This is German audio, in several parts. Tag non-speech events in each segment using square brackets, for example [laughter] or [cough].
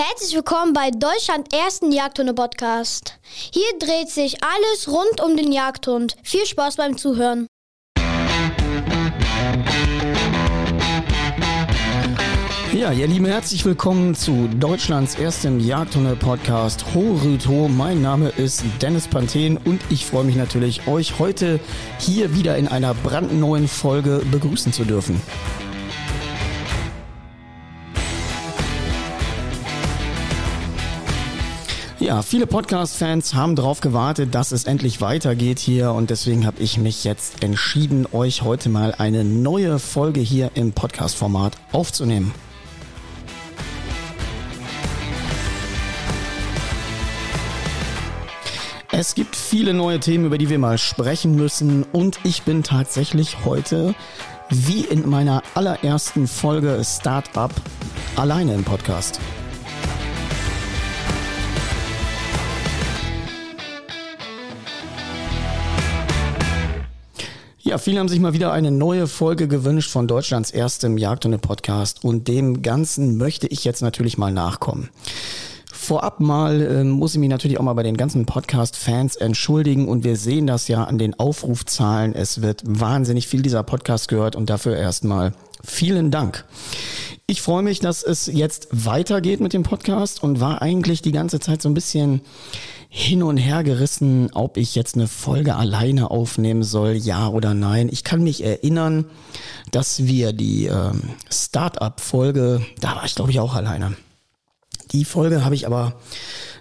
Herzlich willkommen bei Deutschland ersten Jagdhunde-Podcast. Hier dreht sich alles rund um den Jagdhund. Viel Spaß beim Zuhören. Ja, ihr Lieben, herzlich willkommen zu Deutschlands erstem Jagdhunde-Podcast Ho Rüd Ho. Mein Name ist Dennis Panthen und ich freue mich natürlich, euch heute hier wieder in einer brandneuen Folge begrüßen zu dürfen. Ja, viele Podcast-Fans haben darauf gewartet, dass es endlich weitergeht hier und deswegen habe ich mich jetzt entschieden, euch heute mal eine neue Folge hier im Podcast-Format aufzunehmen. Es gibt viele neue Themen, über die wir mal sprechen müssen und ich bin tatsächlich heute, wie in meiner allerersten Folge Startup, alleine im Podcast. Ja, viele haben sich mal wieder eine neue Folge gewünscht von Deutschlands erstem Jagdhunde-Podcast und dem Ganzen möchte ich jetzt natürlich mal nachkommen. Vorab mal äh, muss ich mich natürlich auch mal bei den ganzen Podcast-Fans entschuldigen und wir sehen das ja an den Aufrufzahlen. Es wird wahnsinnig viel dieser Podcast gehört und dafür erstmal vielen Dank. Ich freue mich, dass es jetzt weitergeht mit dem Podcast und war eigentlich die ganze Zeit so ein bisschen hin und her gerissen, ob ich jetzt eine Folge alleine aufnehmen soll, ja oder nein. Ich kann mich erinnern, dass wir die ähm, Startup-Folge, da war ich glaube ich auch alleine. Die Folge habe ich aber,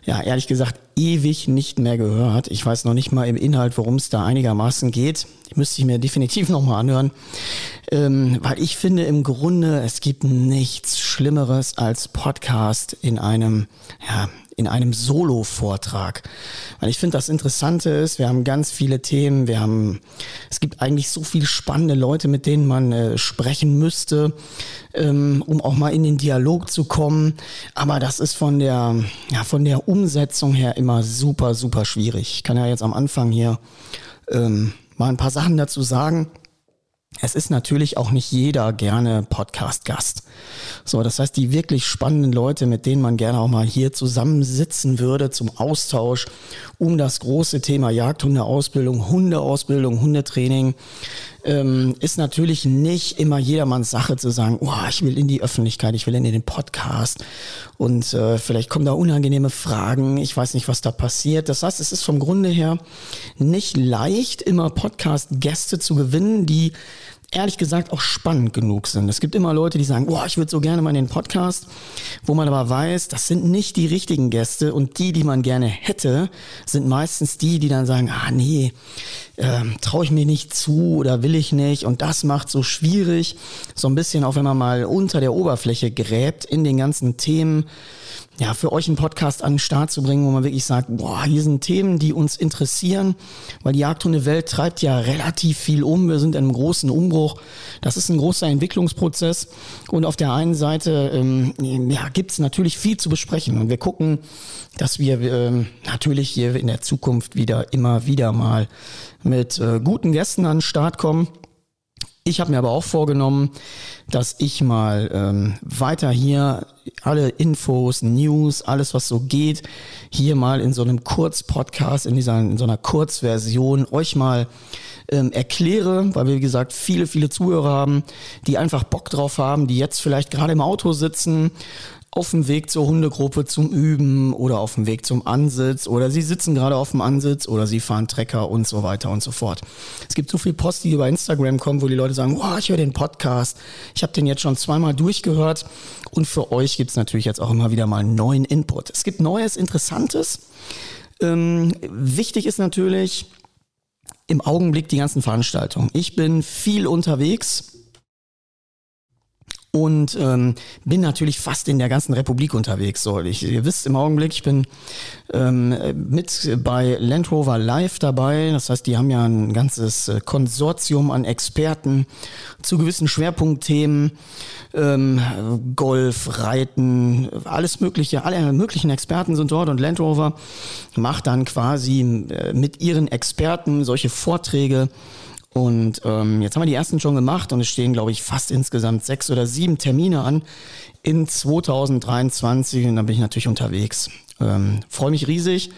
ja, ehrlich gesagt, ewig nicht mehr gehört. Ich weiß noch nicht mal im Inhalt, worum es da einigermaßen geht. Müsste ich mir definitiv nochmal anhören. Ähm, weil ich finde im Grunde, es gibt nichts Schlimmeres als Podcast in einem, ja, in einem Solo-Vortrag. Weil ich finde, das Interessante ist, wir haben ganz viele Themen, wir haben, es gibt eigentlich so viele spannende Leute, mit denen man äh, sprechen müsste, ähm, um auch mal in den Dialog zu kommen. Aber das ist von der, ja, von der Umsetzung her immer super, super schwierig. Ich kann ja jetzt am Anfang hier ähm, mal ein paar Sachen dazu sagen. Es ist natürlich auch nicht jeder gerne Podcast-Gast. So, das heißt, die wirklich spannenden Leute, mit denen man gerne auch mal hier zusammensitzen würde zum Austausch um das große Thema Jagdhundeausbildung, Hundeausbildung, Hundetraining, ähm, ist natürlich nicht immer jedermanns Sache zu sagen, oh, ich will in die Öffentlichkeit, ich will in den Podcast und äh, vielleicht kommen da unangenehme Fragen, ich weiß nicht, was da passiert. Das heißt, es ist vom Grunde her nicht leicht, immer Podcast-Gäste zu gewinnen, die ehrlich gesagt auch spannend genug sind. Es gibt immer Leute, die sagen, boah, ich würde so gerne mal in den Podcast, wo man aber weiß, das sind nicht die richtigen Gäste und die, die man gerne hätte, sind meistens die, die dann sagen, ah nee, äh, traue ich mir nicht zu oder will ich nicht und das macht so schwierig, so ein bisschen auch wenn man mal unter der Oberfläche gräbt in den ganzen Themen, ja, für euch einen Podcast an den Start zu bringen, wo man wirklich sagt, boah, hier sind Themen, die uns interessieren, weil die Jagdhundewelt treibt ja relativ viel um. Wir sind in einem großen Umbruch. Das ist ein großer Entwicklungsprozess. Und auf der einen Seite ähm, ja, gibt natürlich viel zu besprechen. Und wir gucken, dass wir ähm, natürlich hier in der Zukunft wieder immer wieder mal mit äh, guten Gästen an den Start kommen. Ich habe mir aber auch vorgenommen, dass ich mal ähm, weiter hier alle Infos, News, alles was so geht, hier mal in so einem Kurzpodcast, in dieser in so einer Kurzversion euch mal ähm, erkläre, weil wir wie gesagt viele viele Zuhörer haben, die einfach Bock drauf haben, die jetzt vielleicht gerade im Auto sitzen auf dem Weg zur Hundegruppe zum Üben oder auf dem Weg zum Ansitz oder sie sitzen gerade auf dem Ansitz oder sie fahren Trecker und so weiter und so fort. Es gibt so viel Post, die über Instagram kommen, wo die Leute sagen, oh, ich höre den Podcast, ich habe den jetzt schon zweimal durchgehört und für euch gibt es natürlich jetzt auch immer wieder mal neuen Input. Es gibt Neues, Interessantes. Ähm, wichtig ist natürlich im Augenblick die ganzen Veranstaltungen. Ich bin viel unterwegs und ähm, bin natürlich fast in der ganzen Republik unterwegs. So, ich, ihr wisst im Augenblick, ich bin ähm, mit bei Land Rover Live dabei. Das heißt, die haben ja ein ganzes äh, Konsortium an Experten zu gewissen Schwerpunktthemen, ähm, Golf, Reiten, alles mögliche, alle möglichen Experten sind dort und Land Rover macht dann quasi äh, mit ihren Experten solche Vorträge Und ähm, jetzt haben wir die ersten schon gemacht und es stehen, glaube ich, fast insgesamt sechs oder sieben Termine an in 2023 und dann bin ich natürlich unterwegs. Ähm, Freue mich riesig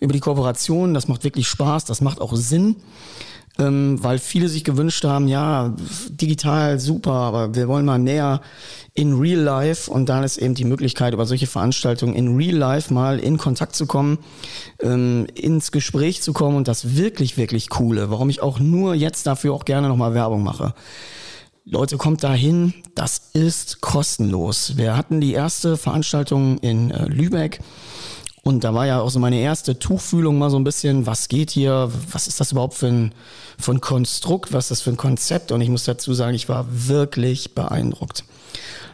über die Kooperation, das macht wirklich Spaß, das macht auch Sinn ähm, weil viele sich gewünscht haben, ja, digital super, aber wir wollen mal näher in Real Life und dann ist eben die Möglichkeit, über solche Veranstaltungen in Real Life mal in Kontakt zu kommen, ähm, ins Gespräch zu kommen und das wirklich, wirklich coole, warum ich auch nur jetzt dafür auch gerne nochmal Werbung mache. Leute, kommt dahin, das ist kostenlos. Wir hatten die erste Veranstaltung in äh, Lübeck und da war ja auch so meine erste Tuchfühlung mal so ein bisschen, was geht hier, was ist das überhaupt für ein, für ein Konstrukt, was ist das für ein Konzept? Und ich muss dazu sagen, ich war wirklich beeindruckt.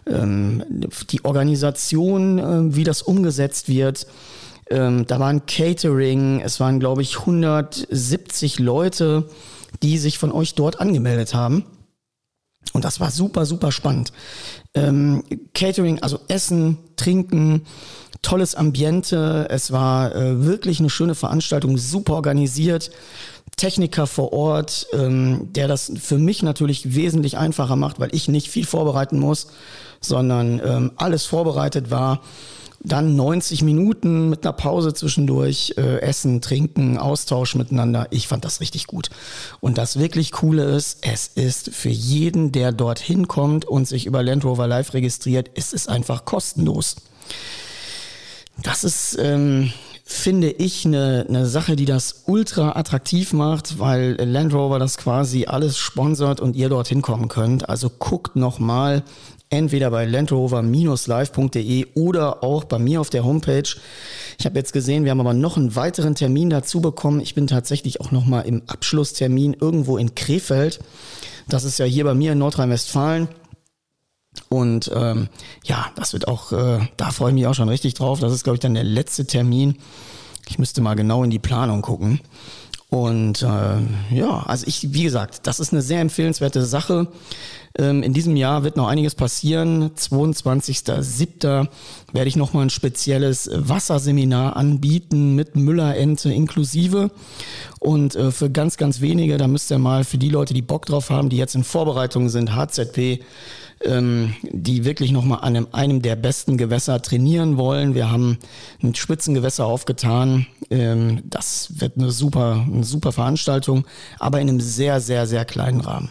Ähm, die Organisation, äh, wie das umgesetzt wird, ähm, da war ein Catering, es waren, glaube ich, 170 Leute, die sich von euch dort angemeldet haben. Und das war super, super spannend. Ähm, Catering, also Essen, Trinken, tolles Ambiente. Es war äh, wirklich eine schöne Veranstaltung, super organisiert. Techniker vor Ort, ähm, der das für mich natürlich wesentlich einfacher macht, weil ich nicht viel vorbereiten muss, sondern ähm, alles vorbereitet war. Dann 90 Minuten mit einer Pause zwischendurch, äh, Essen, Trinken, Austausch miteinander. Ich fand das richtig gut. Und das wirklich Coole ist, es ist für jeden, der dorthin kommt und sich über Land Rover Live registriert, ist es einfach kostenlos. Das ist, ähm, finde ich, eine, eine Sache, die das ultra attraktiv macht, weil Land Rover das quasi alles sponsert und ihr dorthin kommen könnt. Also guckt nochmal entweder bei landrover-live.de oder auch bei mir auf der Homepage. Ich habe jetzt gesehen, wir haben aber noch einen weiteren Termin dazu bekommen. Ich bin tatsächlich auch noch mal im Abschlusstermin irgendwo in Krefeld. Das ist ja hier bei mir in Nordrhein-Westfalen. Und ähm, ja, das wird auch, äh, da freue ich mich auch schon richtig drauf. Das ist, glaube ich, dann der letzte Termin. Ich müsste mal genau in die Planung gucken. Und äh, ja, also ich, wie gesagt, das ist eine sehr empfehlenswerte Sache. Ähm, in diesem Jahr wird noch einiges passieren. 22.07. werde ich nochmal ein spezielles Wasserseminar anbieten mit Müllerente inklusive. Und äh, für ganz, ganz wenige, da müsst ihr mal für die Leute, die Bock drauf haben, die jetzt in Vorbereitung sind, HZP, ähm, die wirklich nochmal an einem, einem der besten Gewässer trainieren wollen. Wir haben ein Spitzengewässer aufgetan. Ähm, das wird eine super, eine super Veranstaltung, aber in einem sehr, sehr, sehr kleinen Rahmen.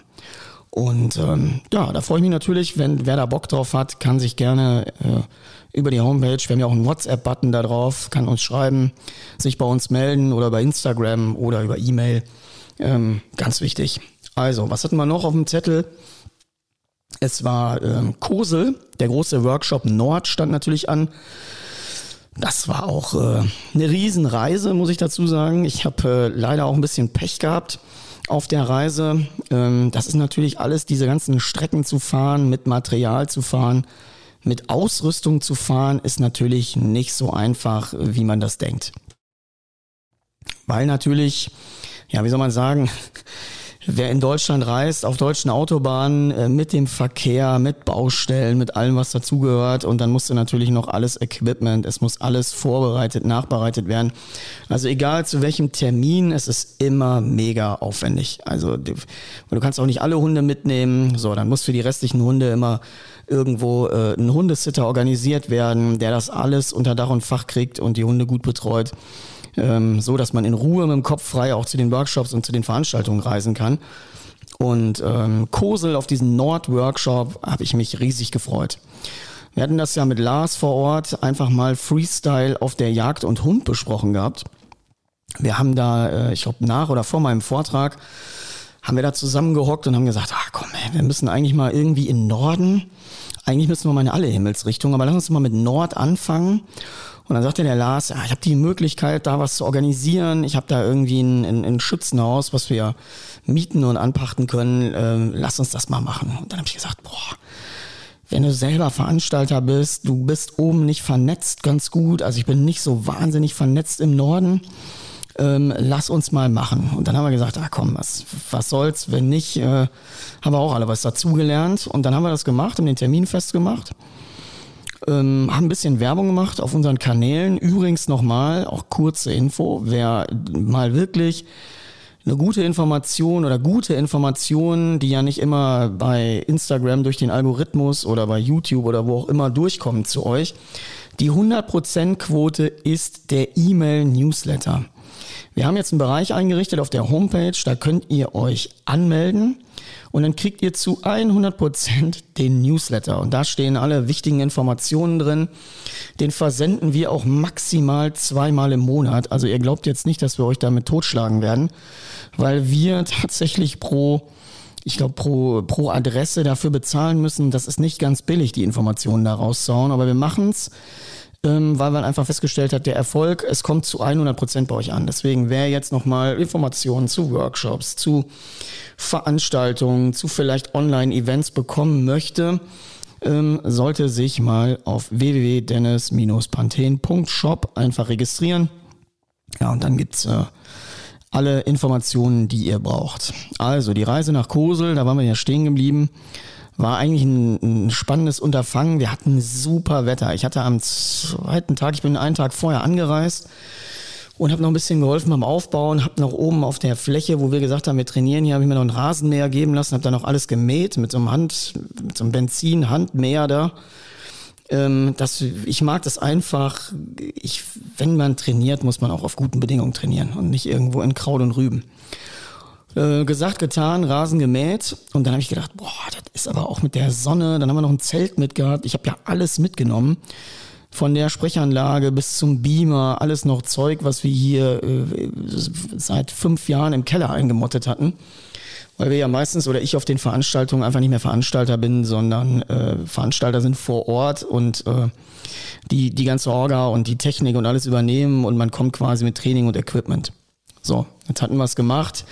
Und ähm, ja, da freue ich mich natürlich, wenn wer da Bock drauf hat, kann sich gerne äh, über die Homepage, wir haben ja auch einen WhatsApp-Button da drauf, kann uns schreiben, sich bei uns melden oder bei Instagram oder über E-Mail. Ähm, ganz wichtig. Also, was hatten wir noch auf dem Zettel? Es war ähm, Kosel, der große Workshop Nord stand natürlich an. Das war auch äh, eine Riesenreise, muss ich dazu sagen. Ich habe äh, leider auch ein bisschen Pech gehabt auf der Reise. Ähm, das ist natürlich alles, diese ganzen Strecken zu fahren, mit Material zu fahren, mit Ausrüstung zu fahren, ist natürlich nicht so einfach, wie man das denkt. Weil natürlich, ja, wie soll man sagen, wer in Deutschland reist, auf deutschen Autobahnen, äh, mit dem Verkehr, mit Baustellen, mit allem, was dazugehört. Und dann musste natürlich noch alles Equipment, es muss alles vorbereitet, nachbereitet werden. Also egal zu welchem Termin, es ist immer mega aufwendig. Also du kannst auch nicht alle Hunde mitnehmen. So, dann muss für die restlichen Hunde immer irgendwo äh, ein Hundesitter organisiert werden, der das alles unter Dach und Fach kriegt und die Hunde gut betreut ähm, so dass man in Ruhe mit dem Kopf frei auch zu den Workshops und zu den Veranstaltungen reisen kann. Und ähm, Kosel auf diesen Nord-Workshop habe ich mich riesig gefreut. Wir hatten das ja mit Lars vor Ort einfach mal Freestyle auf der Jagd und Hund besprochen gehabt. Wir haben da, äh, ich glaube, nach oder vor meinem Vortrag, haben wir da zusammengehockt und haben gesagt, ach komm, ey, wir müssen eigentlich mal irgendwie in Norden, eigentlich müssen wir mal in alle Himmelsrichtungen, aber lass uns mal mit Nord anfangen und dann sagte der Lars, ja, ich habe die Möglichkeit, da was zu organisieren. Ich habe da irgendwie ein, ein, ein Schützenhaus, was wir mieten und anpachten können. Ähm, lass uns das mal machen. Und dann habe ich gesagt, boah, wenn du selber Veranstalter bist, du bist oben nicht vernetzt ganz gut. Also ich bin nicht so wahnsinnig vernetzt im Norden. Ähm, lass uns mal machen. Und dann haben wir gesagt, ah komm, was, was soll's, wenn nicht, äh, haben wir auch alle was dazugelernt. Und dann haben wir das gemacht, haben den Termin festgemacht. Ähm, haben ein bisschen Werbung gemacht auf unseren Kanälen. Übrigens nochmal, auch kurze Info, wer mal wirklich eine gute Information oder gute Informationen, die ja nicht immer bei Instagram durch den Algorithmus oder bei YouTube oder wo auch immer durchkommen zu euch. Die 100% Quote ist der E-Mail-Newsletter. Wir haben jetzt einen Bereich eingerichtet auf der Homepage, da könnt ihr euch anmelden und dann kriegt ihr zu 100% den Newsletter und da stehen alle wichtigen Informationen drin. Den versenden wir auch maximal zweimal im Monat. Also ihr glaubt jetzt nicht, dass wir euch damit totschlagen werden, weil wir tatsächlich pro ich glaube, pro, pro Adresse dafür bezahlen müssen. Das ist nicht ganz billig, die Informationen da rauszuhauen, aber wir machen's ähm, weil man einfach festgestellt hat, der Erfolg, es kommt zu 100 Prozent bei euch an. Deswegen, wer jetzt nochmal Informationen zu Workshops, zu Veranstaltungen, zu vielleicht Online-Events bekommen möchte, ähm, sollte sich mal auf www.dennis-panthen.shop einfach registrieren. Ja, und dann gibt's äh, alle Informationen, die ihr braucht. Also die Reise nach Kosel, da waren wir ja stehen geblieben war eigentlich ein, ein, spannendes Unterfangen. Wir hatten super Wetter. Ich hatte am zweiten Tag, ich bin einen Tag vorher angereist und habe noch ein bisschen geholfen beim Aufbauen, habe noch oben auf der Fläche, wo wir gesagt haben, wir trainieren hier, habe ich mir noch einen Rasenmäher geben lassen, habe dann noch alles gemäht mit so einem Hand, mit so einem Benzin-Handmäher da. Ähm, das, ich mag das einfach, ich, wenn man trainiert, muss man auch auf guten Bedingungen trainieren und nicht irgendwo in Kraut und Rüben. Äh, gesagt, getan, Rasen gemäht. Und dann habe ich gedacht, boah, das ist aber auch mit der Sonne. Dann haben wir noch ein Zelt mitgehabt. Ich habe ja alles mitgenommen. Von der Sprechanlage bis zum Beamer, alles noch Zeug, was wir hier äh, seit fünf Jahren im Keller eingemottet hatten. Weil wir ja meistens oder ich auf den Veranstaltungen einfach nicht mehr Veranstalter bin, sondern äh, Veranstalter sind vor Ort und äh, die, die ganze Orga und die Technik und alles übernehmen und man kommt quasi mit Training und Equipment. So, jetzt hatten wir es gemacht.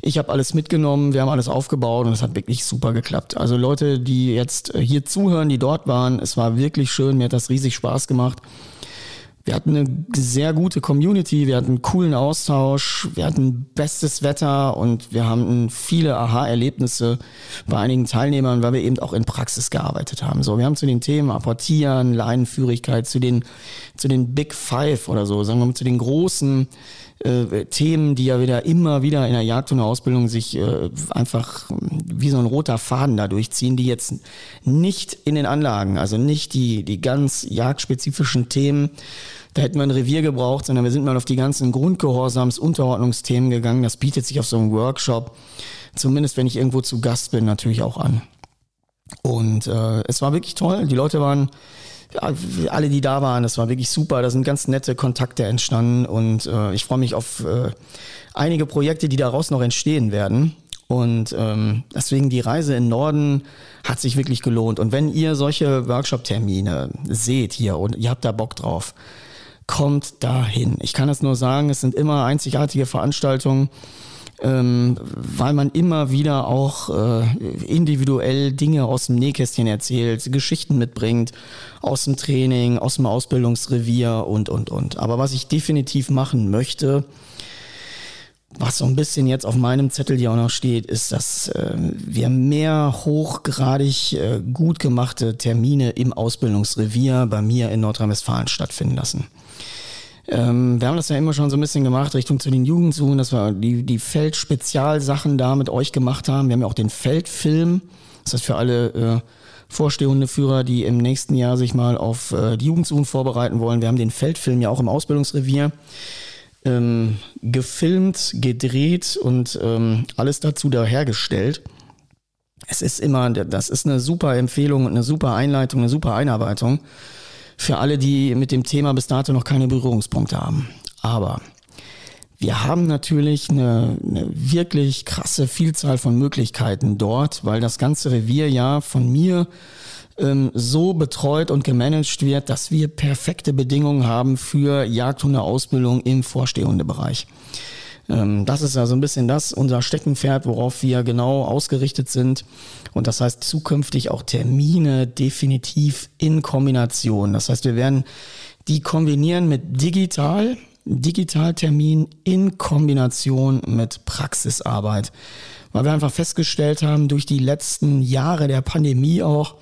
Ich habe alles mitgenommen, wir haben alles aufgebaut und es hat wirklich super geklappt. Also Leute, die jetzt äh, hier zuhören, die dort waren, es war wirklich schön, mir hat das riesig Spaß gemacht. Wir hatten eine sehr gute Community, wir hatten einen coolen Austausch, wir hatten bestes Wetter und wir haben viele Aha-Erlebnisse bei einigen Teilnehmern, weil wir eben auch in Praxis gearbeitet haben. So, wir haben zu den Themen Apportieren, Leinenführigkeit, zu den, zu den Big Five oder so, sagen wir mal, zu den großen äh, Themen, die ja wieder immer wieder in der Jagd und der Ausbildung sich äh, einfach wie so ein roter Faden da durchziehen, die jetzt nicht in den Anlagen, also nicht die, die ganz jagdspezifischen Themen, da hätten wir ein Revier gebraucht, sondern wir sind mal auf die ganzen Grundgehorsams-, Unterordnungsthemen gegangen. Das bietet sich auf so einem Workshop, zumindest wenn ich irgendwo zu Gast bin, natürlich auch an. Und äh, es war wirklich toll. Die Leute waren ja, alle, die da waren, das war wirklich super. Da sind ganz nette Kontakte entstanden und äh, ich freue mich auf äh, einige Projekte, die daraus noch entstehen werden. Und ähm, deswegen die Reise in Norden hat sich wirklich gelohnt. Und wenn ihr solche Workshop-Termine seht hier und ihr habt da Bock drauf, kommt dahin. Ich kann es nur sagen, es sind immer einzigartige Veranstaltungen ähm, weil man immer wieder auch äh, individuell Dinge aus dem Nähkästchen erzählt, Geschichten mitbringt, aus dem Training, aus dem Ausbildungsrevier und, und, und. Aber was ich definitiv machen möchte, was so ein bisschen jetzt auf meinem Zettel hier auch noch steht, ist, dass äh, wir mehr hochgradig äh, gut gemachte Termine im Ausbildungsrevier bei mir in Nordrhein-Westfalen stattfinden lassen. Ähm, wir haben das ja immer schon so ein bisschen gemacht, Richtung zu den Jugendsuchen, dass wir die, die Feldspezialsachen da mit euch gemacht haben. Wir haben ja auch den Feldfilm. Das heißt für alle äh, vorstehende Führer, die im nächsten Jahr sich mal auf äh, die Jugendsuchen vorbereiten wollen. Wir haben den Feldfilm ja auch im Ausbildungsrevier ähm, gefilmt, gedreht und ähm, alles dazu dahergestellt. Es ist immer, das ist eine super Empfehlung und eine super Einleitung, eine super Einarbeitung für alle, die mit dem Thema bis dato noch keine Berührungspunkte haben. Aber wir haben natürlich eine, eine wirklich krasse Vielzahl von Möglichkeiten dort, weil das ganze Revier ja von mir ähm, so betreut und gemanagt wird, dass wir perfekte Bedingungen haben für Jagdhundeausbildung im Vorstehhundebereich. Ähm, das ist also ein bisschen das, unser Steckenpferd, worauf wir genau ausgerichtet sind. Und das heißt zukünftig auch Termine definitiv in Kombination. Das heißt, wir werden die kombinieren mit digital, Digitaltermin in Kombination mit Praxisarbeit. Weil wir einfach festgestellt haben, durch die letzten Jahre der Pandemie auch,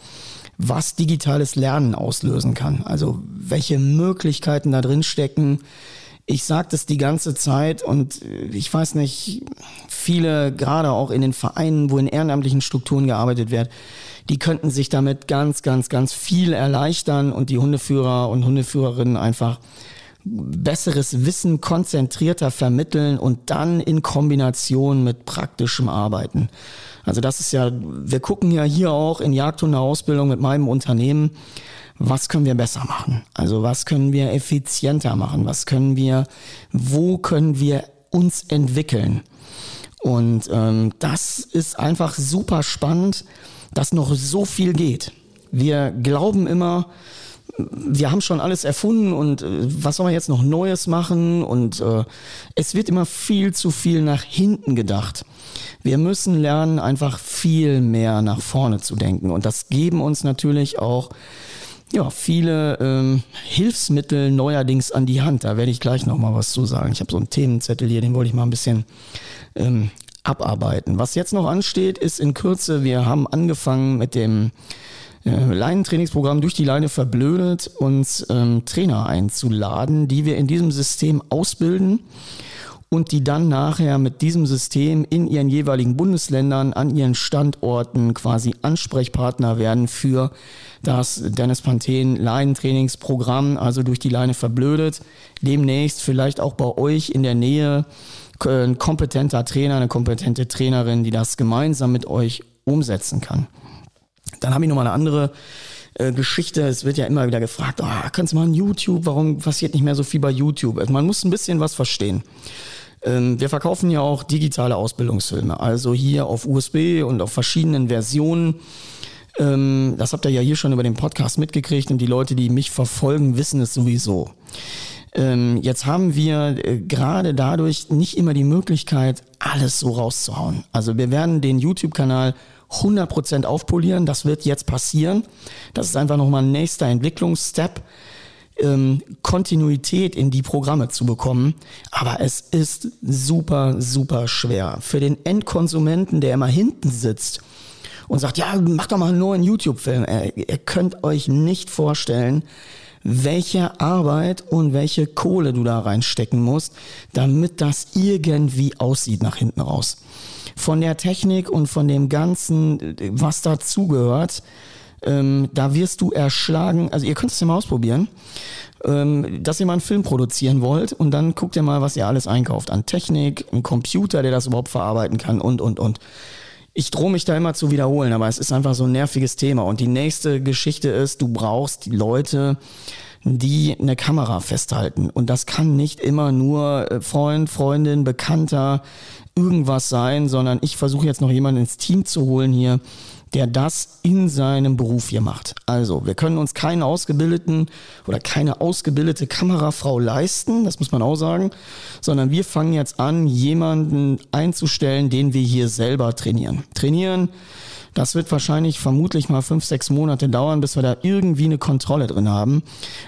was digitales Lernen auslösen kann. Also welche Möglichkeiten da drin stecken, Ich sage das die ganze Zeit und äh, ich weiß nicht, viele, gerade auch in den Vereinen, wo in ehrenamtlichen Strukturen gearbeitet wird, die könnten sich damit ganz, ganz, ganz viel erleichtern und die Hundeführer und Hundeführerinnen einfach besseres Wissen konzentrierter vermitteln und dann in Kombination mit praktischem Arbeiten. Also das ist ja, wir gucken ja hier auch in Jagdhundeausbildung mit meinem Unternehmen, was können wir besser machen? Also was können wir effizienter machen? Was können wir, wo können wir uns entwickeln? Und ähm, das ist einfach super spannend, dass noch so viel geht. Wir glauben immer, wir haben schon alles erfunden und äh, was soll man jetzt noch Neues machen? Und äh, es wird immer viel zu viel nach hinten gedacht. Wir müssen lernen, einfach viel mehr nach vorne zu denken. Und das geben uns natürlich auch ja, viele ähm, Hilfsmittel neuerdings an die Hand. Da werde ich gleich nochmal was zu sagen. Ich habe so einen Themenzettel hier, den wollte ich mal ein bisschen ähm, abarbeiten. Was jetzt noch ansteht, ist in Kürze, wir haben angefangen mit dem Leinentrainingsprogramm durch die Leine verblödet, uns ähm, Trainer einzuladen, die wir in diesem System ausbilden und die dann nachher mit diesem System in ihren jeweiligen Bundesländern an ihren Standorten quasi Ansprechpartner werden für das Dennis Panthen Leinentrainingsprogramm, also durch die Leine verblödet. Demnächst vielleicht auch bei euch in der Nähe ein kompetenter Trainer, eine kompetente Trainerin, die das gemeinsam mit euch umsetzen kann. Dann habe ich noch mal eine andere äh, Geschichte. Es wird ja immer wieder gefragt, oh, kannst du mal ein YouTube, warum passiert nicht mehr so viel bei YouTube? Also man muss ein bisschen was verstehen. Ähm, wir verkaufen ja auch digitale Ausbildungsfilme, also hier auf USB und auf verschiedenen Versionen. Ähm, das habt ihr ja hier schon über den Podcast mitgekriegt und die Leute, die mich verfolgen, wissen es sowieso. Ähm, jetzt haben wir äh, gerade dadurch nicht immer die Möglichkeit, alles so rauszuhauen. Also wir werden den YouTube-Kanal 100% aufpolieren. Das wird jetzt passieren. Das ist einfach nochmal ein nächster Entwicklungsstep. Ähm, Kontinuität in die Programme zu bekommen. Aber es ist super, super schwer. Für den Endkonsumenten, der immer hinten sitzt und sagt, ja, mach doch mal einen neuen YouTube-Film. Ihr könnt euch nicht vorstellen, welche Arbeit und welche Kohle du da reinstecken musst, damit das irgendwie aussieht nach hinten raus von der Technik und von dem Ganzen, was dazugehört, ähm, da wirst du erschlagen. Also ihr könnt es ja mal ausprobieren, ähm, dass ihr mal einen Film produzieren wollt und dann guckt ihr mal, was ihr alles einkauft an Technik, ein Computer, der das überhaupt verarbeiten kann und, und, und. Ich drohe mich da immer zu wiederholen, aber es ist einfach so ein nerviges Thema. Und die nächste Geschichte ist, du brauchst die Leute, die eine Kamera festhalten. Und das kann nicht immer nur äh, Freund, Freundin, Bekannter, irgendwas sein, sondern ich versuche jetzt noch jemanden ins Team zu holen hier, der das in seinem Beruf hier macht. Also, wir können uns keinen ausgebildeten oder keine ausgebildete Kamerafrau leisten, das muss man auch sagen, sondern wir fangen jetzt an, jemanden einzustellen, den wir hier selber trainieren. Trainieren das wird wahrscheinlich vermutlich mal fünf, sechs Monate dauern, bis wir da irgendwie eine Kontrolle drin haben.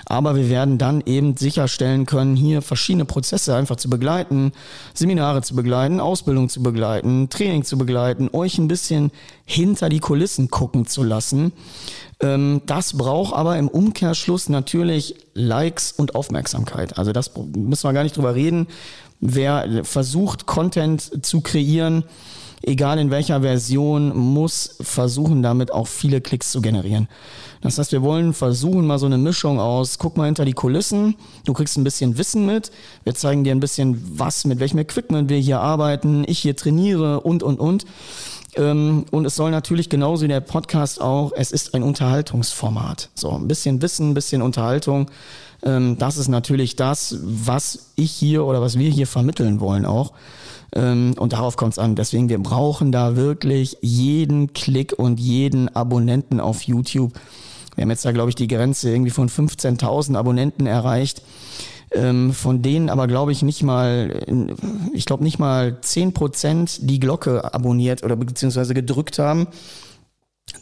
Aber wir werden dann eben sicherstellen können, hier verschiedene Prozesse einfach zu begleiten, Seminare zu begleiten, Ausbildung zu begleiten, Training zu begleiten, euch ein bisschen hinter die Kulissen gucken zu lassen. Ähm, das braucht aber im Umkehrschluss natürlich Likes und Aufmerksamkeit. Also das müssen wir gar nicht drüber reden. Wer versucht, Content zu kreieren, egal in welcher Version, muss versuchen, damit auch viele Klicks zu generieren. Das heißt, wir wollen versuchen, mal so eine Mischung aus, guck mal hinter die Kulissen, du kriegst ein bisschen Wissen mit, wir zeigen dir ein bisschen was, mit welchem Equipment wir hier arbeiten, ich hier trainiere und, und, und. Ähm, und es soll natürlich genauso wie der Podcast auch, es ist ein Unterhaltungsformat. So, ein bisschen Wissen, ein bisschen Unterhaltung. Ähm, das ist natürlich das, was ich hier oder was wir hier vermitteln wollen auch. Ähm, und darauf kommt es an. Deswegen, wir brauchen da wirklich jeden Klick und jeden Abonnenten auf YouTube. Wir haben jetzt da, glaube ich, die Grenze irgendwie von 15.000 Abonnenten erreicht. Ähm, von denen aber, glaube ich, nicht mal, ich glaube nicht mal 10% die Glocke abonniert oder beziehungsweise gedrückt haben.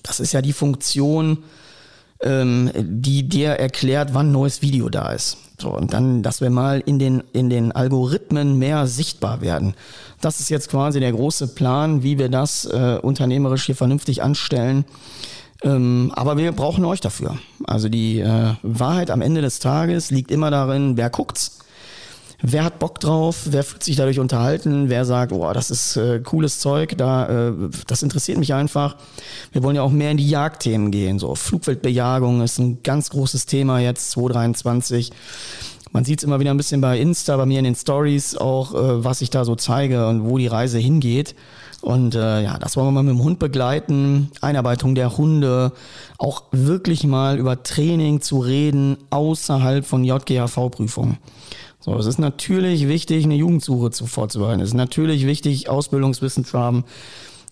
Das ist ja die Funktion, ähm, die dir erklärt, wann neues Video da ist. So, und dann, dass wir mal in den, in den Algorithmen mehr sichtbar werden. Das ist jetzt quasi der große Plan, wie wir das äh, unternehmerisch hier vernünftig anstellen. Ähm, aber wir brauchen euch dafür. Also die äh, Wahrheit am Ende des Tages liegt immer darin, wer guckt's. Wer hat Bock drauf? Wer fühlt sich dadurch unterhalten? Wer sagt, boah, das ist äh, cooles Zeug, da, äh, das interessiert mich einfach. Wir wollen ja auch mehr in die Jagdthemen gehen. So Flugwildbejagung ist ein ganz großes Thema jetzt, 2023. Man sieht es immer wieder ein bisschen bei Insta, bei mir in den Stories auch, äh, was ich da so zeige und wo die Reise hingeht. Und äh, ja, das wollen wir mal mit dem Hund begleiten, Einarbeitung der Hunde, auch wirklich mal über Training zu reden außerhalb von JGHV-Prüfungen. So, es ist natürlich wichtig, eine Jugendsuche zu vorzubereiten. Es ist natürlich wichtig, Ausbildungswissen zu haben.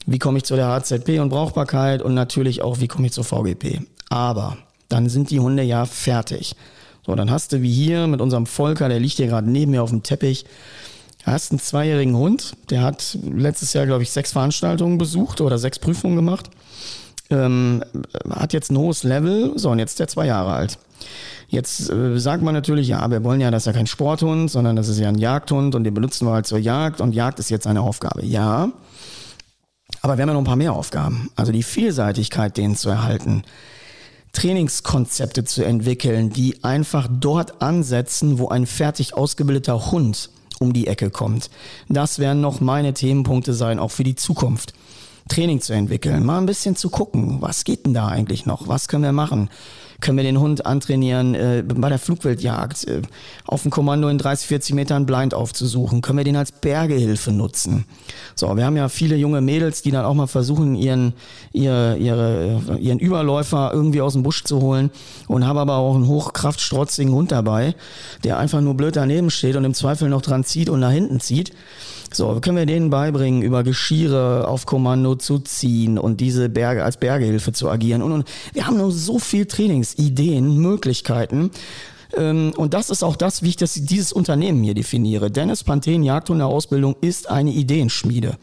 Wie komme ich zu der HZP und Brauchbarkeit und natürlich auch, wie komme ich zur VGP. Aber dann sind die Hunde ja fertig. So, dann hast du wie hier mit unserem Volker, der liegt hier gerade neben mir auf dem Teppich, hast einen zweijährigen Hund, der hat letztes Jahr, glaube ich, sechs Veranstaltungen besucht oder sechs Prüfungen gemacht. Ähm, hat jetzt ein hohes Level, so und jetzt ist der zwei Jahre alt. Jetzt äh, sagt man natürlich, ja, wir wollen ja, das ist ja kein Sporthund, sondern das ist ja ein Jagdhund und den benutzen wir halt zur Jagd und Jagd ist jetzt eine Aufgabe. Ja, aber wir haben ja noch ein paar mehr Aufgaben. Also die Vielseitigkeit, denen zu erhalten, Trainingskonzepte zu entwickeln, die einfach dort ansetzen, wo ein fertig ausgebildeter Hund um die Ecke kommt. Das werden noch meine Themenpunkte sein, auch für die Zukunft. Training zu entwickeln, mal ein bisschen zu gucken, was geht denn da eigentlich noch, was können wir machen. Können wir den Hund antrainieren, äh, bei der Flugwildjagd äh, auf dem Kommando in 30, 40 Metern blind aufzusuchen? Können wir den als Bergehilfe nutzen? So, wir haben ja viele junge Mädels, die dann auch mal versuchen, ihren, ihr, ihre, ihren Überläufer irgendwie aus dem Busch zu holen und haben aber auch einen hochkraftstrotzigen Hund dabei, der einfach nur blöd daneben steht und im Zweifel noch dran zieht und nach hinten zieht. So, können wir denen beibringen, über Geschiere auf Kommando zu ziehen und diese Berge als Bergehilfe zu agieren. Und, und wir haben noch so viel Trainingsideen, Möglichkeiten. Ähm, und das ist auch das, wie ich das, dieses Unternehmen hier definiere. Dennis Panthen Jagdhunde Ausbildung ist eine Ideenschmiede.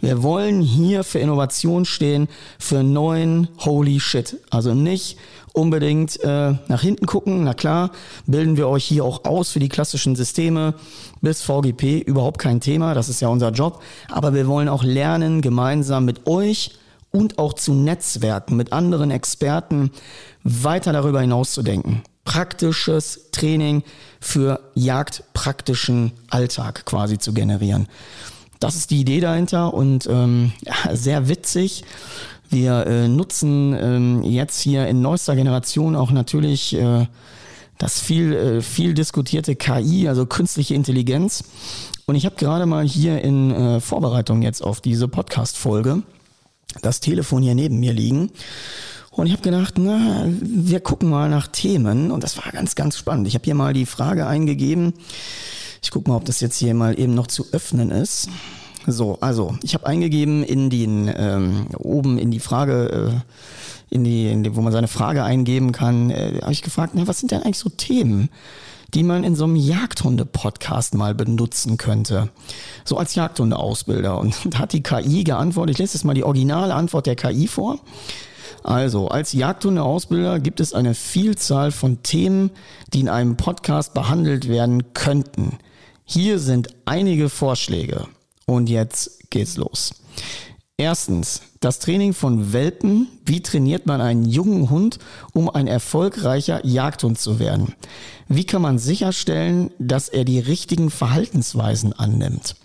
Wir wollen hier für Innovation stehen, für neuen Holy Shit. Also nicht unbedingt äh, nach hinten gucken. Na klar, bilden wir euch hier auch aus für die klassischen Systeme bis VGP, überhaupt kein Thema, das ist ja unser Job. Aber wir wollen auch lernen, gemeinsam mit euch und auch zu Netzwerken mit anderen Experten weiter darüber hinaus zu denken. Praktisches Training für jagdpraktischen Alltag quasi zu generieren. Das ist die Idee dahinter und ähm, sehr witzig. Wir äh, nutzen ähm, jetzt hier in neuester Generation auch natürlich äh, das viel, äh, viel diskutierte KI, also künstliche Intelligenz. Und ich habe gerade mal hier in äh, Vorbereitung jetzt auf diese Podcast-Folge das Telefon hier neben mir liegen. Und ich habe gedacht, na, wir gucken mal nach Themen. Und das war ganz, ganz spannend. Ich habe hier mal die Frage eingegeben. Ich gucke mal, ob das jetzt hier mal eben noch zu öffnen ist. So, also ich habe eingegeben in den ähm, oben in die Frage, äh, in, die, in die, wo man seine Frage eingeben kann, äh, habe ich gefragt, na, was sind denn eigentlich so Themen, die man in so einem Jagdhunde-Podcast mal benutzen könnte? So als Jagdhunde-Ausbilder. Und [laughs] da hat die KI geantwortet, ich lese jetzt mal die originale Antwort der KI vor. Also, als Jagdhunde-Ausbilder gibt es eine Vielzahl von Themen, die in einem Podcast behandelt werden könnten. Hier sind einige Vorschläge. Und jetzt geht's los. Erstens, das Training von Welpen. Wie trainiert man einen jungen Hund, um ein erfolgreicher Jagdhund zu werden? Wie kann man sicherstellen, dass er die richtigen Verhaltensweisen annimmt?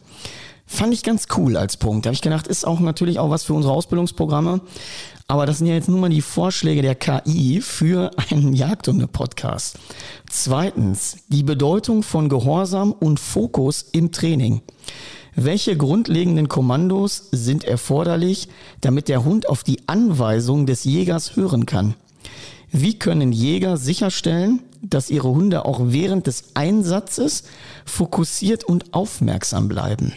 Fand ich ganz cool als Punkt. Da habe ich gedacht, ist auch natürlich auch was für unsere Ausbildungsprogramme. Aber das sind ja jetzt nur mal die Vorschläge der KI für einen Jagdhunde-Podcast. Zweitens, die Bedeutung von Gehorsam und Fokus im Training. Welche grundlegenden Kommandos sind erforderlich, damit der Hund auf die Anweisung des Jägers hören kann? Wie können Jäger sicherstellen, dass ihre Hunde auch während des Einsatzes fokussiert und aufmerksam bleiben?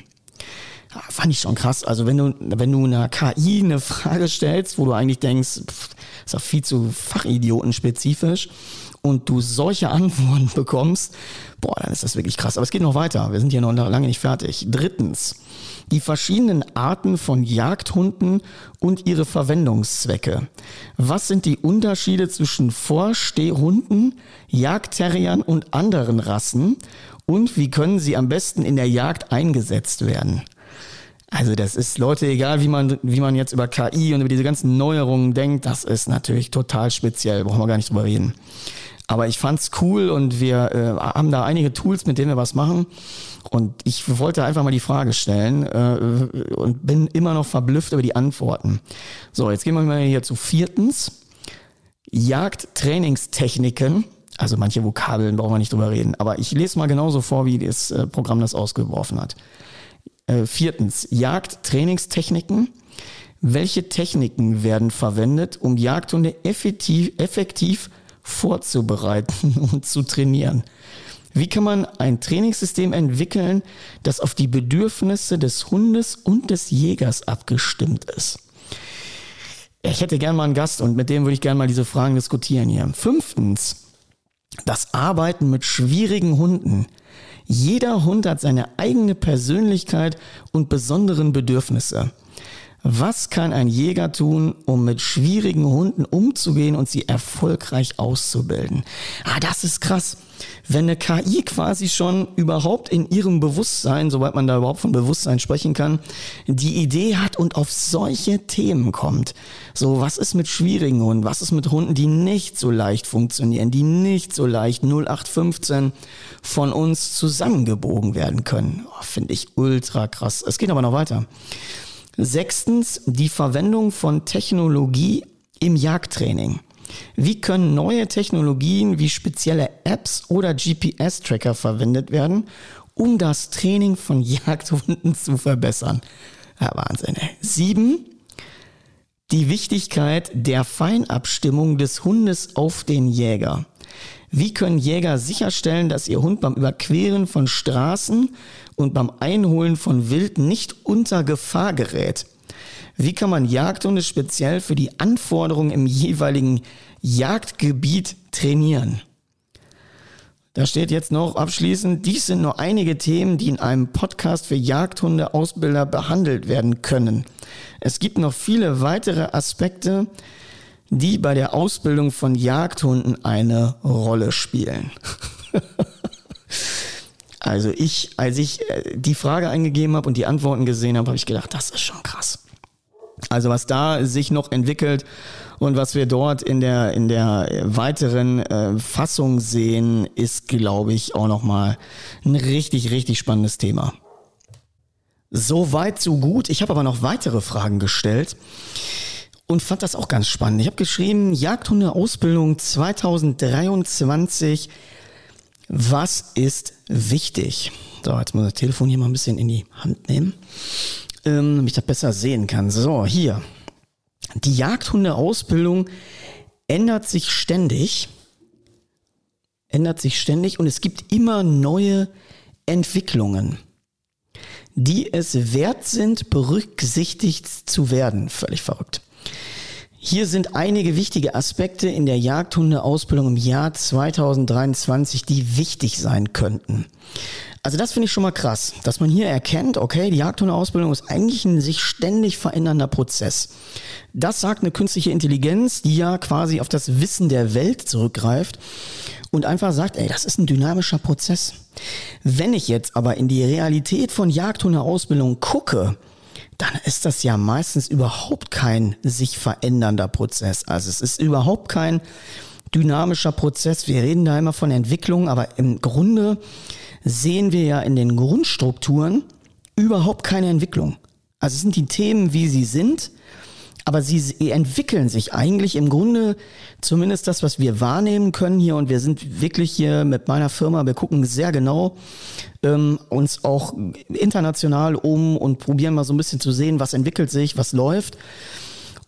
Fand ich schon krass. Also wenn du, wenn du einer KI eine Frage stellst, wo du eigentlich denkst, pff, ist doch viel zu fachidiotenspezifisch, und du solche [laughs] Antworten bekommst, boah, dann ist das wirklich krass. Aber es geht noch weiter. Wir sind hier noch lange nicht fertig. Drittens, die verschiedenen Arten von Jagdhunden und ihre Verwendungszwecke. Was sind die Unterschiede zwischen Vorstehhunden, Jagdterriern und anderen Rassen? Und wie können sie am besten in der Jagd eingesetzt werden? Also das ist Leute, egal wie man, wie man jetzt über KI und über diese ganzen Neuerungen denkt, das ist natürlich total speziell, brauchen wir gar nicht drüber reden. Aber ich fand's cool und wir äh, haben da einige Tools, mit denen wir was machen. Und ich wollte einfach mal die Frage stellen äh, und bin immer noch verblüfft über die Antworten. So, jetzt gehen wir mal hier zu viertens. Jagdtrainingstechniken. Also manche Vokabeln brauchen wir nicht drüber reden. Aber ich lese mal genauso vor, wie das äh, Programm das ausgeworfen hat. Äh, viertens, Jagdtrainingstechniken. Welche Techniken werden verwendet, um Jagdhunde effektiv, effektiv vorzubereiten [laughs] und zu trainieren? Wie kann man ein Trainingssystem entwickeln, das auf die Bedürfnisse des Hundes und des Jägers abgestimmt ist? Ich hätte gern mal einen Gast und mit dem würde ich gerne mal diese Fragen diskutieren hier. Fünftens, das Arbeiten mit schwierigen Hunden. Jeder Hund hat seine eigene Persönlichkeit und besonderen Bedürfnisse. Was kann ein Jäger tun, um mit schwierigen Hunden umzugehen und sie erfolgreich auszubilden? Ah, das ist krass. Wenn eine KI quasi schon überhaupt in ihrem Bewusstsein, soweit man da überhaupt von Bewusstsein sprechen kann, die Idee hat und auf solche Themen kommt. So, was ist mit schwierigen Hunden? Was ist mit Hunden, die nicht so leicht funktionieren, die nicht so leicht 0815 von uns zusammengebogen werden können? Oh, Finde ich ultra krass. Es geht aber noch weiter. Sechstens, die Verwendung von Technologie im Jagdtraining. Wie können neue Technologien wie spezielle Apps oder GPS-Tracker verwendet werden, um das Training von [laughs] Jagdhunden zu verbessern? Ja, Wahnsinn. Ey. Sieben, die Wichtigkeit der Feinabstimmung des Hundes auf den Jäger. Wie können Jäger sicherstellen, dass ihr Hund beim Überqueren von Straßen und beim Einholen von Wild nicht unter Gefahr gerät? Wie kann man Jagdhunde speziell für die Anforderungen im jeweiligen Jagdgebiet trainieren? Da steht jetzt noch abschließend, dies sind nur einige Themen, die in einem Podcast für Jagdhunde-Ausbilder behandelt werden können. Es gibt noch viele weitere Aspekte, die bei der Ausbildung von Jagdhunden eine Rolle spielen. [laughs] also ich, als ich äh, die Frage eingegeben habe und die Antworten gesehen habe, habe ich gedacht, das ist schon krass. Also was da sich noch entwickelt und was wir dort in der in der weiteren äh, Fassung sehen, ist, glaube ich, auch noch mal ein richtig richtig spannendes Thema. So weit so gut. Ich habe aber noch weitere Fragen gestellt und fand das auch ganz spannend. Ich habe geschrieben, Jagdhunde-Ausbildung 2023. Was ist wichtig? So, jetzt muss ich das Telefon hier mal ein bisschen in die Hand nehmen, ähm, damit ich das besser sehen kann. So, hier. Die Jagdhunde-Ausbildung ändert sich ständig. Ändert sich ständig und es gibt immer neue Entwicklungen, die es wert sind, berücksichtigt zu werden. Völlig verrückt. Hier sind einige wichtige Aspekte in der Jagdhundeausbildung im Jahr 2023, die wichtig sein könnten. Also das finde ich schon mal krass, dass man hier erkennt, okay, die Jagdhundeausbildung ist eigentlich ein sich ständig verändernder Prozess. Das sagt eine künstliche Intelligenz, die ja quasi auf das Wissen der Welt zurückgreift und einfach sagt, ey, das ist ein dynamischer Prozess. Wenn ich jetzt aber in die Realität von Jagdhundeausbildung gucke, dann ist das ja meistens überhaupt kein sich verändernder Prozess. Also es ist überhaupt kein dynamischer Prozess. Wir reden da immer von Entwicklung, aber im Grunde sehen wir ja in den Grundstrukturen überhaupt keine Entwicklung. Also es sind die Themen, wie sie sind aber sie entwickeln sich eigentlich im Grunde, zumindest das, was wir wahrnehmen können hier, und wir sind wirklich hier mit meiner Firma, wir gucken sehr genau ähm, uns auch international um und probieren mal so ein bisschen zu sehen, was entwickelt sich, was läuft.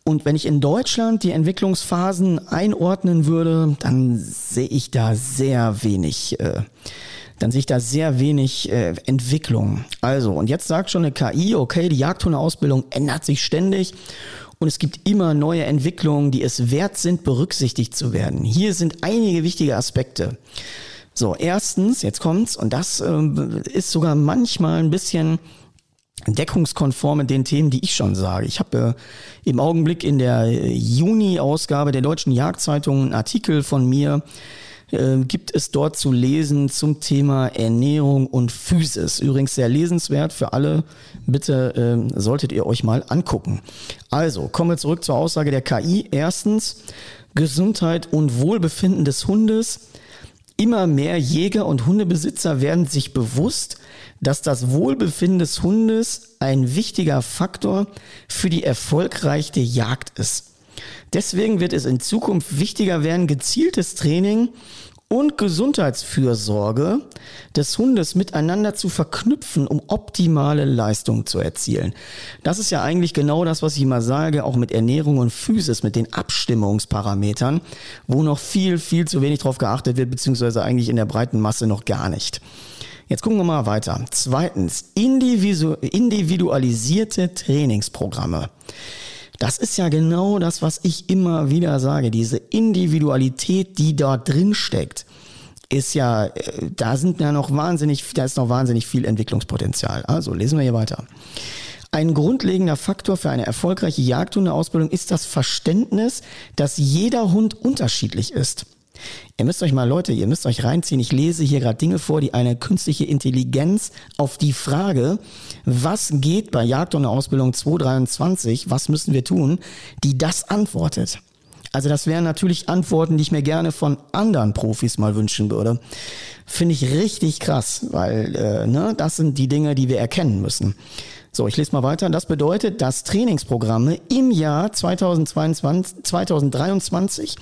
Und wenn ich in Deutschland die Entwicklungsphasen einordnen würde, dann sehe ich da sehr wenig. Äh, dann sehe ich da sehr wenig äh, Entwicklung. Also, und jetzt sagt schon eine KI, okay, die Jagdhundeausbildung ändert sich ständig und es gibt immer neue Entwicklungen, die es wert sind, berücksichtigt zu werden. Hier sind einige wichtige Aspekte. So, erstens, jetzt kommt's, und das äh, ist sogar manchmal ein bisschen deckungskonform mit den Themen, die ich schon sage. Ich habe äh, im Augenblick in der Juni-Ausgabe der Deutschen Jagdzeitung einen Artikel von mir, äh, gibt es dort zu lesen zum Thema Ernährung und Physis. Übrigens sehr lesenswert für alle. Bitte äh, solltet ihr euch mal angucken. Also, kommen wir zurück zur Aussage der KI. Erstens, Gesundheit und Wohlbefinden des Hundes. Immer mehr Jäger und Hundebesitzer werden sich bewusst, dass das Wohlbefinden des Hundes ein wichtiger Faktor für die erfolgreiche Jagd ist. Deswegen wird es in Zukunft wichtiger werden, gezieltes Training und Gesundheitsfürsorge des Hundes miteinander zu verknüpfen, um optimale Leistungen zu erzielen. Das ist ja eigentlich genau das, was ich immer sage, auch mit Ernährung und Physis, mit den Abstimmungsparametern, wo noch viel, viel zu wenig drauf geachtet wird, beziehungsweise eigentlich in der breiten Masse noch gar nicht. Jetzt gucken wir mal weiter. Zweitens, individualisierte Trainingsprogramme. Das ist ja genau das, was ich immer wieder sage. Diese Individualität, die dort drin steckt, ist ja, äh, da sind ja noch wahnsinnig, da ist noch wahnsinnig viel Entwicklungspotenzial. Also lesen wir hier weiter. Ein grundlegender Faktor für eine erfolgreiche Jagdhundeausbildung ist das Verständnis, dass jeder Hund unterschiedlich ist. Ihr müsst euch mal, Leute, ihr müsst euch reinziehen. Ich lese hier gerade Dinge vor, die eine künstliche Intelligenz auf die Frage, was geht bei Jagd und Ausbildung 223, was müssen wir tun, die das antwortet. Also das wären natürlich Antworten, die ich mir gerne von anderen Profis mal wünschen würde. Finde ich richtig krass, weil äh, ne, das sind die Dinge, die wir erkennen müssen. So, ich lese mal weiter. Das bedeutet, dass Trainingsprogramme im Jahr 2022, 2023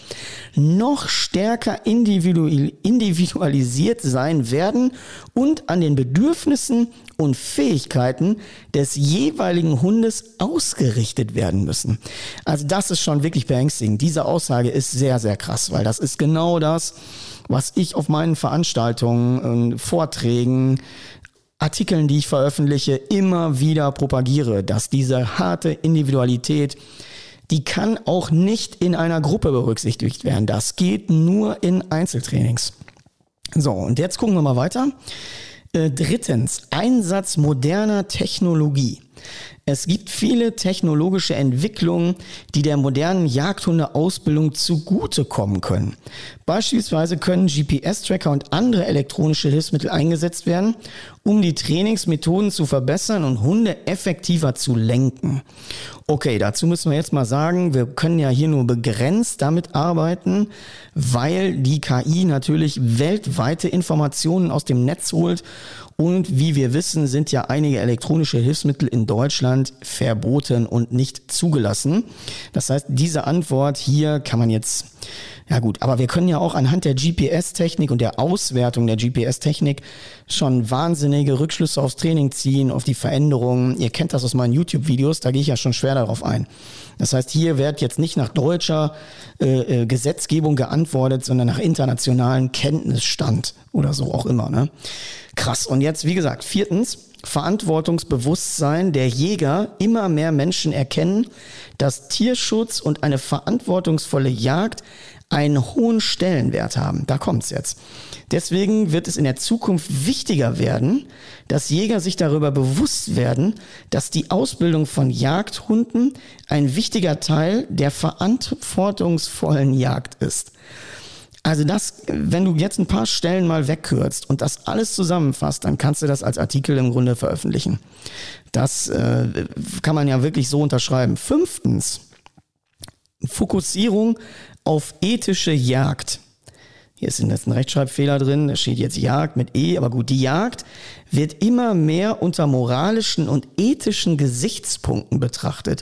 noch stärker individualisiert sein werden und an den Bedürfnissen und Fähigkeiten des jeweiligen Hundes ausgerichtet werden müssen. Also das ist schon wirklich beängstigend. Diese Aussage ist sehr, sehr krass, weil das ist genau das, was ich auf meinen Veranstaltungen, Vorträgen, Artikeln, die ich veröffentliche, immer wieder propagiere, dass diese harte Individualität, die kann auch nicht in einer Gruppe berücksichtigt werden. Das geht nur in Einzeltrainings. So, und jetzt gucken wir mal weiter. Äh, drittens, Einsatz moderner Technologie. Es gibt viele technologische Entwicklungen, die der modernen Jagdhundeausbildung zugutekommen können. Beispielsweise können GPS-Tracker und andere elektronische Hilfsmittel eingesetzt werden, um die Trainingsmethoden zu verbessern und Hunde effektiver zu lenken. Okay, dazu müssen wir jetzt mal sagen, wir können ja hier nur begrenzt damit arbeiten, weil die KI natürlich weltweite Informationen aus dem Netz holt und wie wir wissen, sind ja einige elektronische Hilfsmittel in Deutschland verboten und nicht zugelassen. Das heißt, diese Antwort hier kann man jetzt ja gut, aber wir können ja auch anhand der GPS-Technik und der Auswertung der GPS-Technik schon wahnsinnige Rückschlüsse aufs Training ziehen, auf die Veränderungen. Ihr kennt das aus meinen YouTube-Videos, da gehe ich ja schon schwer darauf ein. Das heißt, hier wird jetzt nicht nach deutscher äh, äh, Gesetzgebung geantwortet, sondern nach internationalen Kenntnisstand oder so auch immer. Ne? Krass. Und jetzt, wie gesagt, viertens, Verantwortungsbewusstsein der Jäger immer mehr Menschen erkennen, dass Tierschutz und eine verantwortungsvolle Jagd einen hohen Stellenwert haben. Da kommt's jetzt. Deswegen wird es in der Zukunft wichtiger werden, dass Jäger sich darüber bewusst werden, dass die Ausbildung von Jagdhunden ein wichtiger Teil der verantwortungsvollen Jagd ist. Also das, wenn du jetzt ein paar Stellen mal wegkürzt und das alles zusammenfasst, dann kannst du das als Artikel im Grunde veröffentlichen. Das äh, kann man ja wirklich so unterschreiben. Fünftens, Fokussierung auf ethische Jagd. Hier ist jetzt ein Rechtschreibfehler drin, da steht jetzt Jagd mit E, aber gut, die Jagd wird immer mehr unter moralischen und ethischen Gesichtspunkten betrachtet.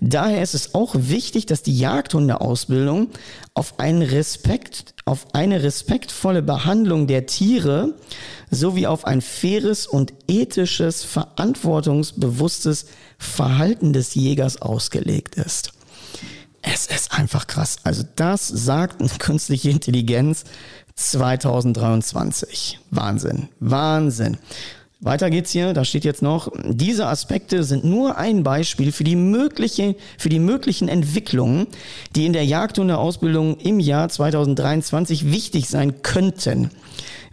Daher ist es auch wichtig, dass die Jagdhundeausbildung auf einen Respekt, auf eine respektvolle Behandlung der Tiere sowie auf ein faires und ethisches, verantwortungsbewusstes Verhalten des Jägers ausgelegt ist. Es ist einfach krass. Also das sagt künstliche Intelligenz 2023. Wahnsinn. Wahnsinn. Weiter geht's hier, da steht jetzt noch, diese Aspekte sind nur ein Beispiel für die mögliche, für die möglichen Entwicklungen, die in der Jagdhundeausbildung im Jahr 2023 wichtig sein könnten.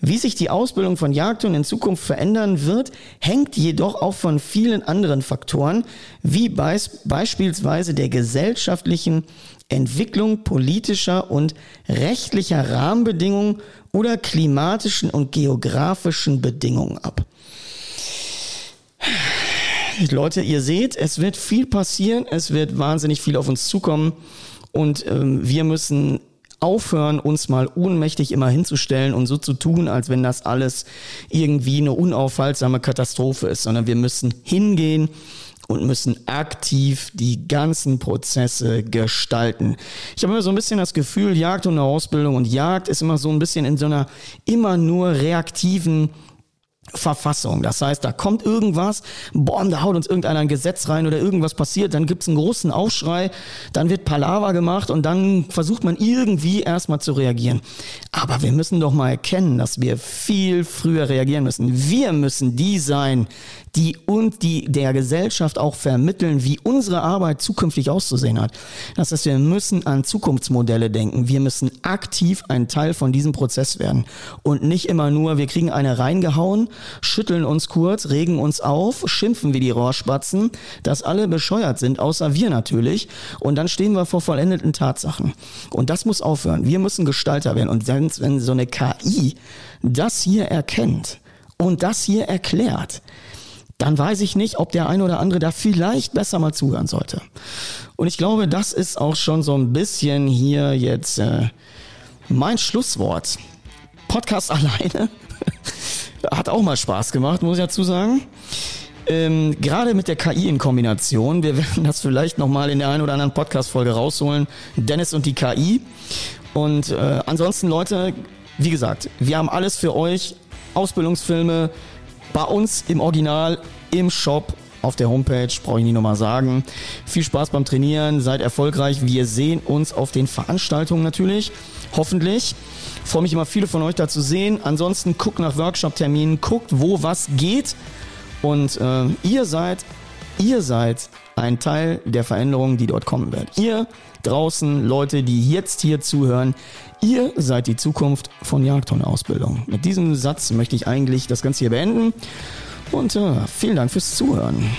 Wie sich die Ausbildung von Jagdhunden in Zukunft verändern wird, hängt jedoch auch von vielen anderen Faktoren, wie beis beispielsweise der gesellschaftlichen Entwicklung politischer und rechtlicher Rahmenbedingungen oder klimatischen und geografischen Bedingungen ab. Leute, ihr seht, es wird viel passieren, es wird wahnsinnig viel auf uns zukommen Und ähm, wir müssen aufhören, uns mal ohnmächtig immer hinzustellen und so zu tun, als wenn das alles irgendwie eine unaufhaltsame Katastrophe ist, sondern wir müssen hingehen und müssen aktiv die ganzen Prozesse gestalten. Ich habe immer so ein bisschen das Gefühl, Jagd und Ausbildung und Jagd ist immer so ein bisschen in so einer immer nur reaktiven Verfassung. Das heißt, da kommt irgendwas, boah, da haut uns irgendeiner ein Gesetz rein oder irgendwas passiert, dann gibt's einen großen Aufschrei, dann wird Palaver gemacht und dann versucht man irgendwie erstmal zu reagieren. Aber wir müssen doch mal erkennen, dass wir viel früher reagieren müssen. Wir müssen die sein, die und die der Gesellschaft auch vermitteln, wie unsere Arbeit zukünftig auszusehen hat. Das heißt, wir müssen an Zukunftsmodelle denken. Wir müssen aktiv ein Teil von diesem Prozess werden und nicht immer nur, wir kriegen eine reingehauen, schütteln uns kurz, regen uns auf, schimpfen wie die Rohrspatzen, dass alle bescheuert sind, außer wir natürlich. Und dann stehen wir vor vollendeten Tatsachen. Und das muss aufhören. Wir müssen Gestalter werden. Und wenn so eine KI das hier erkennt und das hier erklärt, dann weiß ich nicht, ob der ein oder andere da vielleicht besser mal zuhören sollte. Und ich glaube, das ist auch schon so ein bisschen hier jetzt äh, mein Schlusswort. Podcast [laughs] alleine hat auch mal Spaß gemacht, muss ich dazu sagen. Ähm, Gerade mit der KI in Kombination, wir werden das vielleicht nochmal in der einen oder anderen Podcast-Folge rausholen. Dennis und die KI. Und äh, ansonsten, Leute, wie gesagt, wir haben alles für euch. Ausbildungsfilme, bei uns im Original, im Shop, auf der Homepage, brauche ich nicht nochmal sagen. Viel Spaß beim Trainieren, seid erfolgreich. Wir sehen uns auf den Veranstaltungen natürlich, hoffentlich. freue mich immer, viele von euch da zu sehen. Ansonsten guckt nach Workshop-Terminen, guckt, wo was geht. Und äh, ihr seid, ihr seid ein Teil der Veränderung, die dort kommen wird. Ihr draußen, Leute, die jetzt hier zuhören, ihr seid die Zukunft von Jagdhundeausbildung. Mit diesem Satz möchte ich eigentlich das Ganze hier beenden und äh, vielen Dank fürs Zuhören.